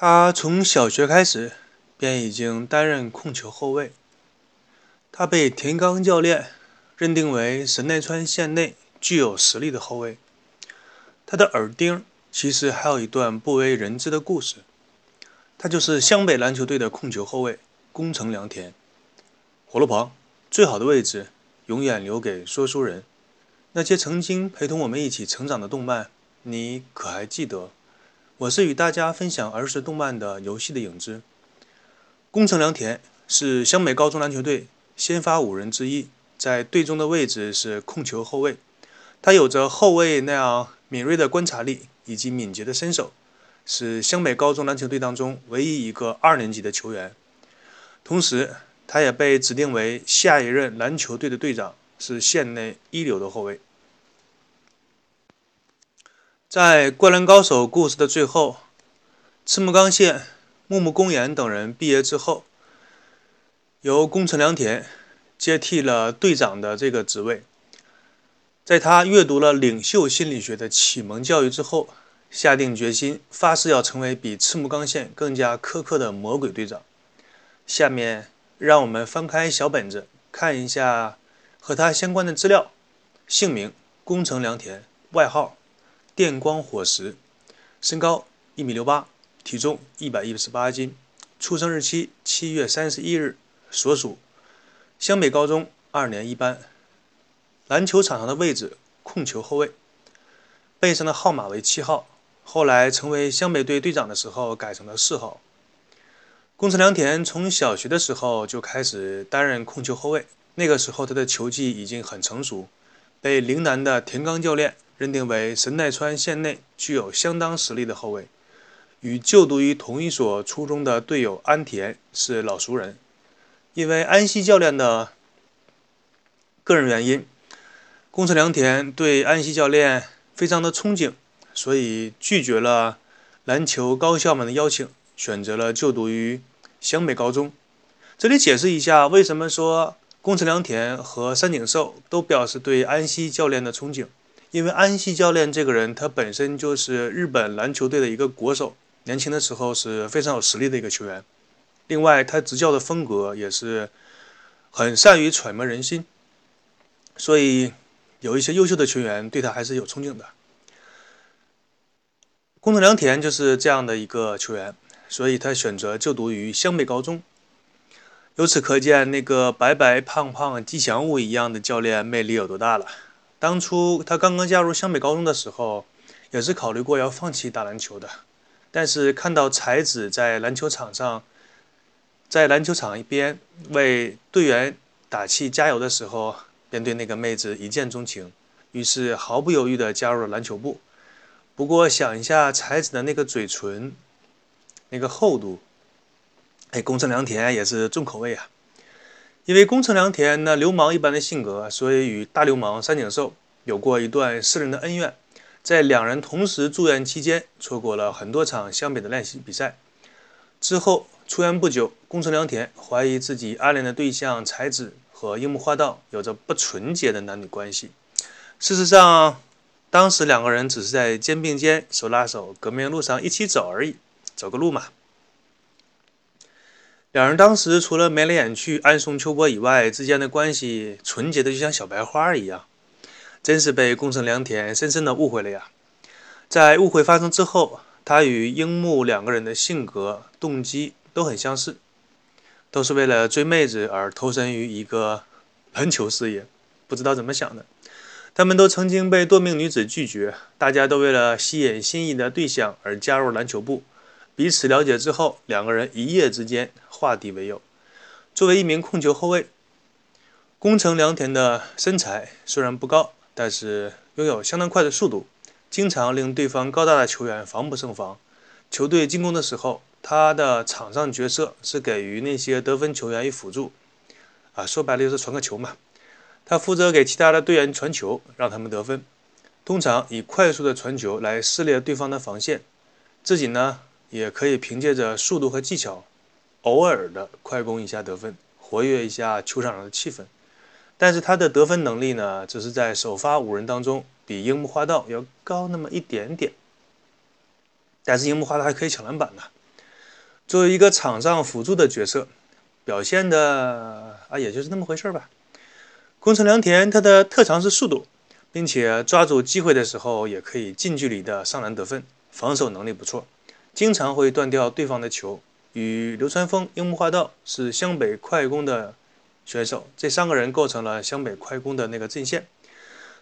他从小学开始便已经担任控球后卫。他被田刚教练认定为神奈川县内具有实力的后卫。他的耳钉其实还有一段不为人知的故事，他就是湘北篮球队的控球后卫宫城良田。火炉旁，最好的位置永远留给说书人。那些曾经陪同我们一起成长的动漫，你可还记得？我是与大家分享儿时动漫的游戏的影子。宫城良田是湘北高中篮球队先发五人之一，在队中的位置是控球后卫。他有着后卫那样敏锐的观察力以及敏捷的身手，是湘北高中篮球队当中唯一一个二年级的球员。同时，他也被指定为下一任篮球队的队长，是县内一流的后卫。在《灌篮高手》故事的最后，赤木刚宪、木木公彦等人毕业之后，由宫城良田接替了队长的这个职位。在他阅读了领袖心理学的启蒙教育之后，下定决心发誓要成为比赤木刚宪更加苛刻的魔鬼队长。下面让我们翻开小本子，看一下和他相关的资料：姓名宫城良田，外号。电光火石，身高一米六八，体重一百一十八斤，出生日期七月三十一日，所属湘北高中二年一班，篮球场上的位置控球后卫，背上的号码为七号，后来成为湘北队队长的时候改成了四号。宫城良田从小学的时候就开始担任控球后卫，那个时候他的球技已经很成熟，被陵南的田刚教练。认定为神奈川县内具有相当实力的后卫，与就读于同一所初中的队友安田是老熟人。因为安西教练的个人原因，宫城良田对安西教练非常的憧憬，所以拒绝了篮球高校们的邀请，选择了就读于湘北高中。这里解释一下，为什么说宫城良田和三井寿都表示对安西教练的憧憬。因为安西教练这个人，他本身就是日本篮球队的一个国手，年轻的时候是非常有实力的一个球员。另外，他执教的风格也是很善于揣摩人心，所以有一些优秀的球员对他还是有憧憬的。宫藤良田就是这样的一个球员，所以他选择就读于湘北高中。由此可见，那个白白胖胖吉祥物一样的教练魅力有多大了。当初他刚刚加入湘北高中的时候，也是考虑过要放弃打篮球的，但是看到才子在篮球场上，在篮球场一边为队员打气加油的时候，便对那个妹子一见钟情，于是毫不犹豫地加入了篮球部。不过想一下才子的那个嘴唇，那个厚度，哎，宫城良田也是重口味啊。因为宫城良田那流氓一般的性格，所以与大流氓三井寿有过一段私人的恩怨。在两人同时住院期间，错过了很多场湘北的练习比赛。之后出院不久，宫城良田怀疑自己暗恋的对象才子和樱木花道有着不纯洁的男女关系。事实上，当时两个人只是在肩并肩、手拉手，革命路上一起走而已，走个路嘛。两人当时除了眉来眼去、暗送秋波以外，之间的关系纯洁的就像小白花一样，真是被宫城良田深深的误会了呀！在误会发生之后，他与樱木两个人的性格、动机都很相似，都是为了追妹子而投身于一个篮球事业，不知道怎么想的。他们都曾经被多名女子拒绝，大家都为了吸引心仪的对象而加入篮球部。彼此了解之后，两个人一夜之间化敌为友。作为一名控球后卫，宫城良田的身材虽然不高，但是拥有相当快的速度，经常令对方高大的球员防不胜防。球队进攻的时候，他的场上角色是给予那些得分球员以辅助，啊，说白了就是传个球嘛。他负责给其他的队员传球，让他们得分，通常以快速的传球来撕裂对方的防线，自己呢。也可以凭借着速度和技巧，偶尔的快攻一下得分，活跃一下球场上的气氛。但是他的得分能力呢，只是在首发五人当中比樱木花道要高那么一点点。但是樱木花道还可以抢篮板呢。作为一个场上辅助的角色，表现的啊也就是那么回事吧。宫城良田他的特长是速度，并且抓住机会的时候也可以近距离的上篮得分，防守能力不错，经常会断掉对方的球。与流川枫、樱木花道是湘北快攻的选手，这三个人构成了湘北快攻的那个阵线。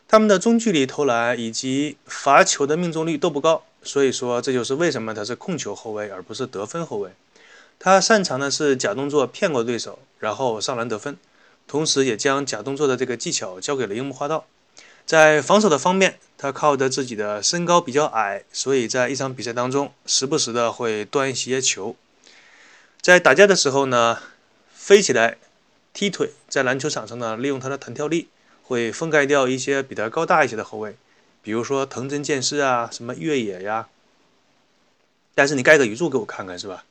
他们的中距离投篮以及罚球的命中率都不高。所以说，这就是为什么他是控球后卫而不是得分后卫。他擅长的是假动作骗过对手，然后上篮得分，同时也将假动作的这个技巧交给了樱木花道。在防守的方面，他靠着自己的身高比较矮，所以在一场比赛当中，时不时的会端一些球。在打架的时候呢，飞起来踢腿，在篮球场上呢，利用他的弹跳力，会封盖掉一些比他高大一些的后卫。比如说藤真健士啊，什么越野呀，但是你盖个语助给我看看是吧？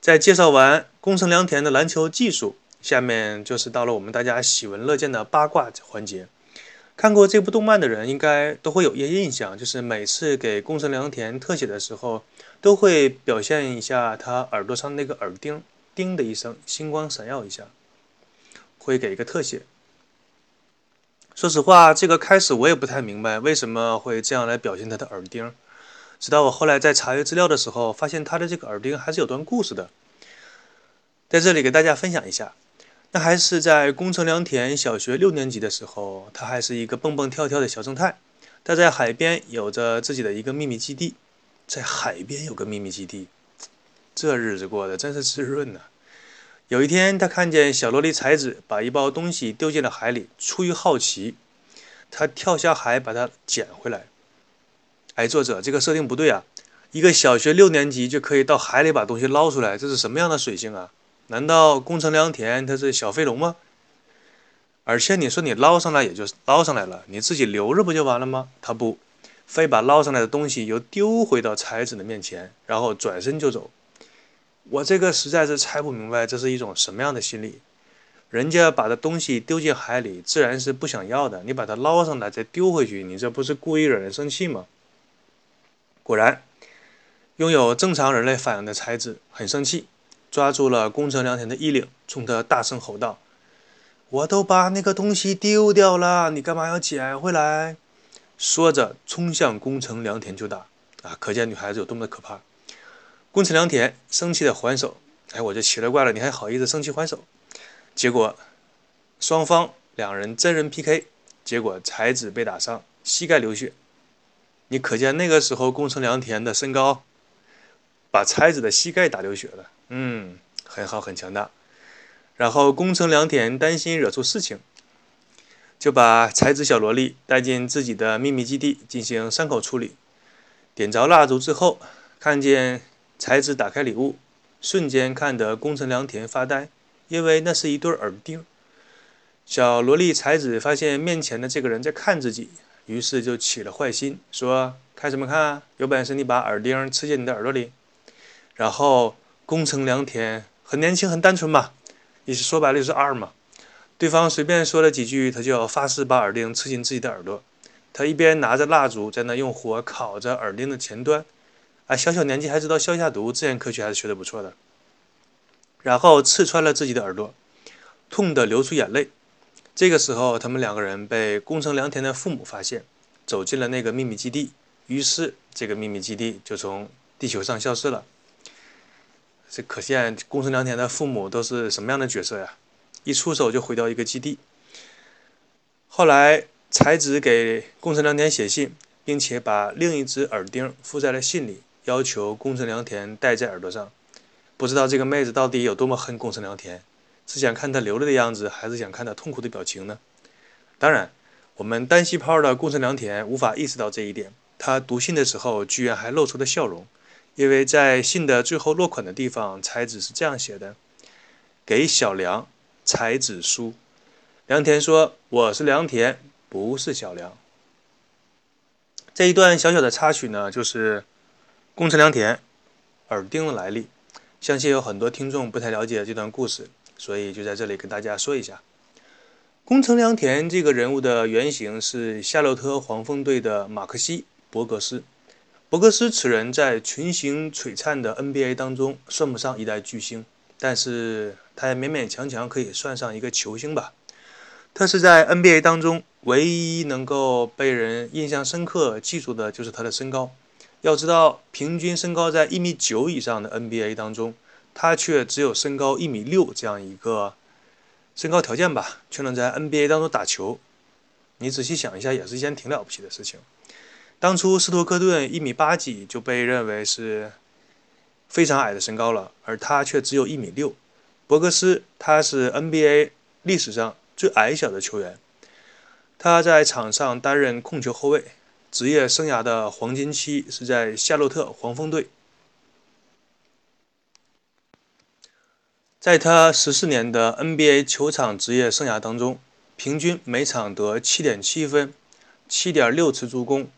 在介绍完宫城良田的篮球技术，下面就是到了我们大家喜闻乐见的八卦环节。看过这部动漫的人应该都会有一些印象，就是每次给宫城良田特写的时候，都会表现一下他耳朵上那个耳钉，叮的一声，星光闪耀一下，会给一个特写。说实话，这个开始我也不太明白为什么会这样来表现他的耳钉。直到我后来在查阅资料的时候，发现他的这个耳钉还是有段故事的。在这里给大家分享一下，那还是在宫城良田小学六年级的时候，他还是一个蹦蹦跳跳的小正太。他在海边有着自己的一个秘密基地，在海边有个秘密基地，这日子过得真是滋润呐。有一天，他看见小萝莉才子把一包东西丢进了海里。出于好奇，他跳下海把它捡回来。哎，作者，这个设定不对啊！一个小学六年级就可以到海里把东西捞出来，这是什么样的水性啊？难道宫城良田他是小飞龙吗？而且你说你捞上来也就捞上来了，你自己留着不就完了吗？他不，非把捞上来的东西又丢回到才子的面前，然后转身就走。我这个实在是猜不明白，这是一种什么样的心理？人家把这东西丢进海里，自然是不想要的。你把它捞上来再丢回去，你这不是故意惹人生气吗？果然，拥有正常人类反应的才子很生气，抓住了宫城良田的衣领，冲他大声吼道：“我都把那个东西丢掉了，你干嘛要捡回来？”说着，冲向宫城良田就打。啊，可见女孩子有多么的可怕。宫城良田生气的还手，哎，我就奇了怪了，你还好意思生气还手？结果双方两人真人 PK，结果才子被打伤，膝盖流血。你可见那个时候宫城良田的身高，把才子的膝盖打流血了。嗯，很好，很强大。然后宫城良田担心惹出事情，就把才子小萝莉带进自己的秘密基地进行伤口处理。点着蜡烛之后，看见。才子打开礼物，瞬间看得宫城良田发呆，因为那是一对耳钉。小萝莉才子发现面前的这个人在看自己，于是就起了坏心，说：“看什么看？有本事你把耳钉刺进你的耳朵里！”然后宫城良田很年轻很单纯嘛，意思说白了就是二嘛。对方随便说了几句，他就要发誓把耳钉刺进自己的耳朵。他一边拿着蜡烛在那用火烤着耳钉的前端。啊，小小年纪还知道消下毒，自然科学还是学得不错的。然后刺穿了自己的耳朵，痛得流出眼泪。这个时候，他们两个人被宫城良田的父母发现，走进了那个秘密基地。于是，这个秘密基地就从地球上消失了。这可见宫城良田的父母都是什么样的角色呀？一出手就毁掉一个基地。后来，才子给宫城良田写信，并且把另一只耳钉附在了信里。要求宫城良田戴在耳朵上，不知道这个妹子到底有多么恨宫城良田，是想看他流泪的样子，还是想看他痛苦的表情呢？当然，我们单细胞的宫城良田无法意识到这一点。他读信的时候，居然还露出了笑容，因为在信的最后落款的地方，才子是这样写的：“给小梁，才子书。”良田说：“我是良田，不是小梁。”这一段小小的插曲呢，就是。宫城良田耳钉的来历，相信有很多听众不太了解这段故事，所以就在这里跟大家说一下。宫城良田这个人物的原型是夏洛特黄蜂队的马克西·伯格斯。博格斯此人在群星璀璨的 NBA 当中算不上一代巨星，但是他也勉勉强强可以算上一个球星吧。他是在 NBA 当中唯一能够被人印象深刻记住的就是他的身高。要知道，平均身高在一米九以上的 NBA 当中，他却只有身高一米六这样一个身高条件吧，却能在 NBA 当中打球。你仔细想一下，也是一件挺了不起的事情。当初斯托克顿一米八几就被认为是非常矮的身高了，而他却只有一米六。博格斯他是 NBA 历史上。最矮小的球员，他在场上担任控球后卫，职业生涯的黄金期是在夏洛特黄蜂队。在他十四年的 NBA 球场职业生涯当中，平均每场得七点七分、七点六次助攻、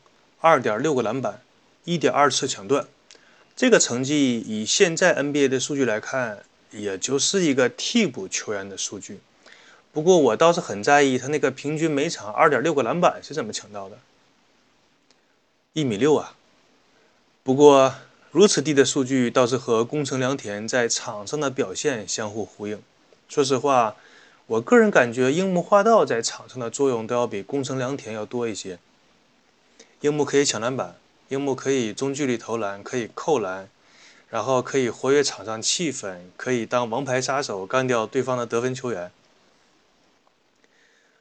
二点六个篮板、一点二次抢断。这个成绩以现在 NBA 的数据来看，也就是一个替补球员的数据。不过我倒是很在意他那个平均每场二点六个篮板是怎么抢到的，一米六啊！不过如此低的数据倒是和宫城良田在场上的表现相互呼应。说实话，我个人感觉樱木花道在场上的作用都要比宫城良田要多一些。樱木可以抢篮板，樱木可以中距离投篮，可以扣篮，然后可以活跃场上气氛，可以当王牌杀手干掉对方的得分球员。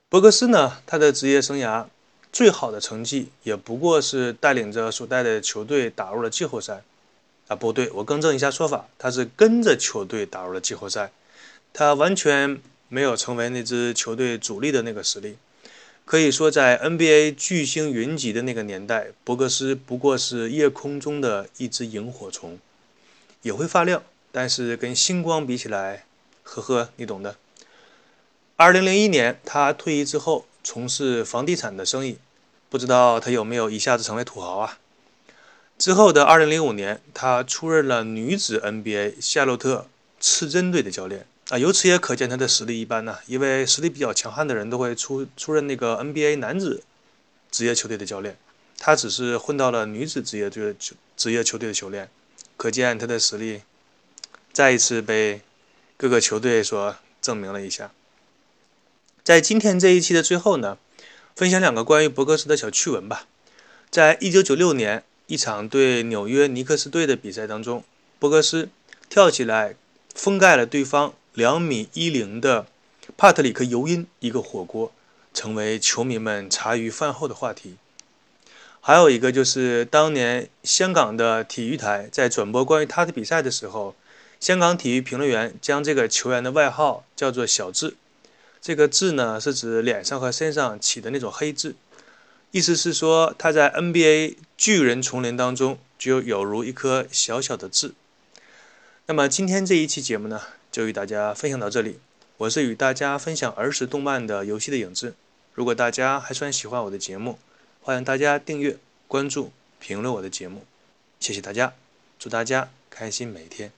博格斯呢？他的职业生涯最好的成绩也不过是带领着所带的球队打入了季后赛。啊，不对，我更正一下说法，他是跟着球队打入了季后赛，他完全没有成为那支球队主力的那个实力。可以说，在 NBA 巨星云集的那个年代，博格斯不过是夜空中的一只萤火虫，也会发亮，但是跟星光比起来，呵呵，你懂的。二零零一年，他退役之后从事房地产的生意，不知道他有没有一下子成为土豪啊？之后的二零零五年，他出任了女子 NBA 夏洛特刺针队的教练啊，由此也可见他的实力一般呢。因为实力比较强悍的人都会出出任那个 NBA 男子职业球队的教练，他只是混到了女子职业队球职业球队的球练，可见他的实力再一次被各个球队所证明了一下。在今天这一期的最后呢，分享两个关于博格斯的小趣闻吧。在一九九六年一场对纽约尼克斯队的比赛当中，博格斯跳起来封盖了对方两米一零的帕特里克尤因一个火锅，成为球迷们茶余饭后的话题。还有一个就是当年香港的体育台在转播关于他的比赛的时候，香港体育评论员将这个球员的外号叫做“小智”。这个痣呢，是指脸上和身上起的那种黑痣，意思是说他在 NBA 巨人丛林当中就有如一颗小小的痣。那么今天这一期节目呢，就与大家分享到这里。我是与大家分享儿时动漫的游戏的影子。如果大家还算喜欢我的节目，欢迎大家订阅、关注、评论我的节目。谢谢大家，祝大家开心每一天。